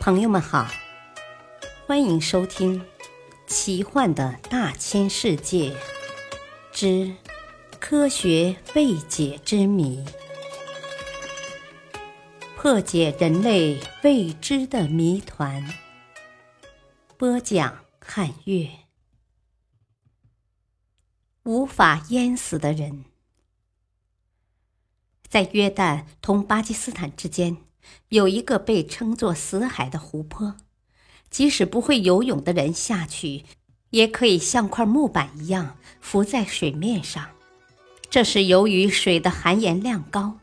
朋友们好，欢迎收听《奇幻的大千世界之科学未解之谜》，破解人类未知的谜团。播讲：汉月。无法淹死的人，在约旦同巴基斯坦之间。有一个被称作“死海”的湖泊，即使不会游泳的人下去，也可以像块木板一样浮在水面上。这是由于水的含盐量高，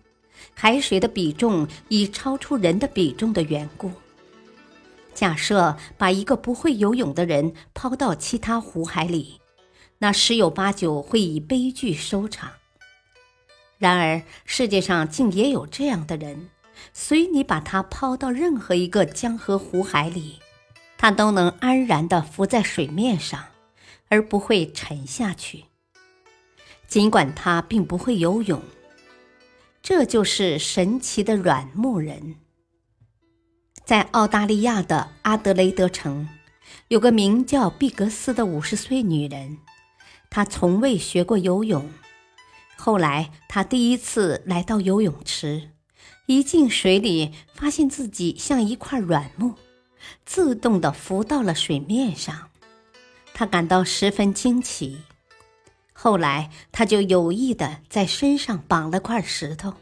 海水的比重已超出人的比重的缘故。假设把一个不会游泳的人抛到其他湖海里，那十有八九会以悲剧收场。然而，世界上竟也有这样的人。随你把它抛到任何一个江河湖海里，它都能安然地浮在水面上，而不会沉下去。尽管它并不会游泳，这就是神奇的软木人。在澳大利亚的阿德雷德城，有个名叫毕格斯的五十岁女人，她从未学过游泳。后来，她第一次来到游泳池。一进水里，发现自己像一块软木，自动地浮到了水面上。他感到十分惊奇。后来，他就有意地在身上绑了块石头，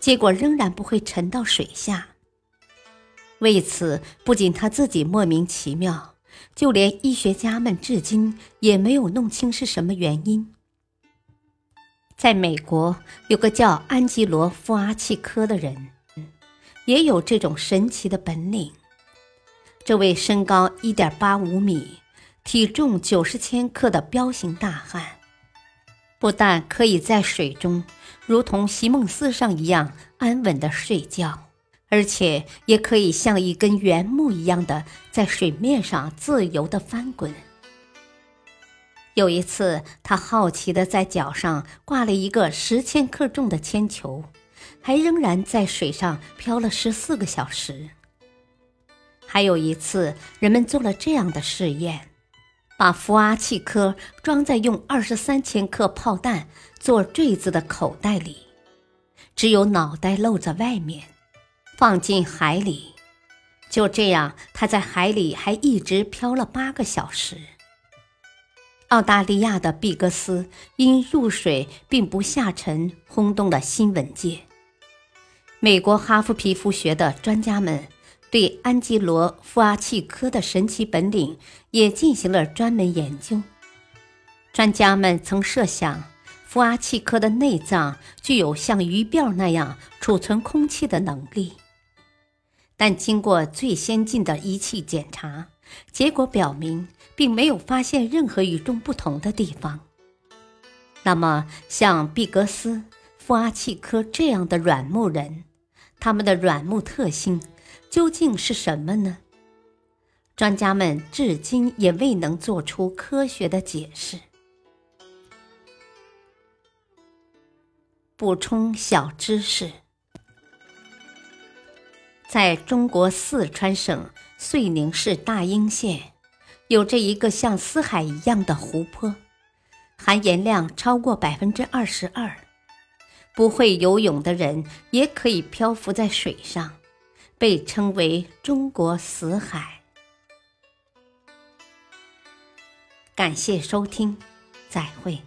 结果仍然不会沉到水下。为此，不仅他自己莫名其妙，就连医学家们至今也没有弄清是什么原因。在美国，有个叫安吉罗·夫阿契科的人，也有这种神奇的本领。这位身高一点八五米、体重九十千克的彪形大汉，不但可以在水中如同席梦思上一样安稳地睡觉，而且也可以像一根圆木一样的在水面上自由地翻滚。有一次，他好奇地在脚上挂了一个十千克重的铅球，还仍然在水上漂了十四个小时。还有一次，人们做了这样的试验：把福阿契科装在用二十三千克炮弹做坠子的口袋里，只有脑袋露在外面，放进海里。就这样，他在海里还一直漂了八个小时。澳大利亚的毕格斯因入水并不下沉，轰动了新闻界。美国哈佛皮肤学的专家们对安吉罗·夫阿契科的神奇本领也进行了专门研究。专家们曾设想，富阿契科的内脏具有像鱼鳔那样储存空气的能力，但经过最先进的仪器检查。结果表明，并没有发现任何与众不同的地方。那么，像毕格斯、富阿契科这样的软木人，他们的软木特性究竟是什么呢？专家们至今也未能做出科学的解释。补充小知识：在中国四川省。遂宁市大英县有着一个像死海一样的湖泊，含盐量超过百分之二十二。不会游泳的人也可以漂浮在水上，被称为“中国死海”。感谢收听，再会。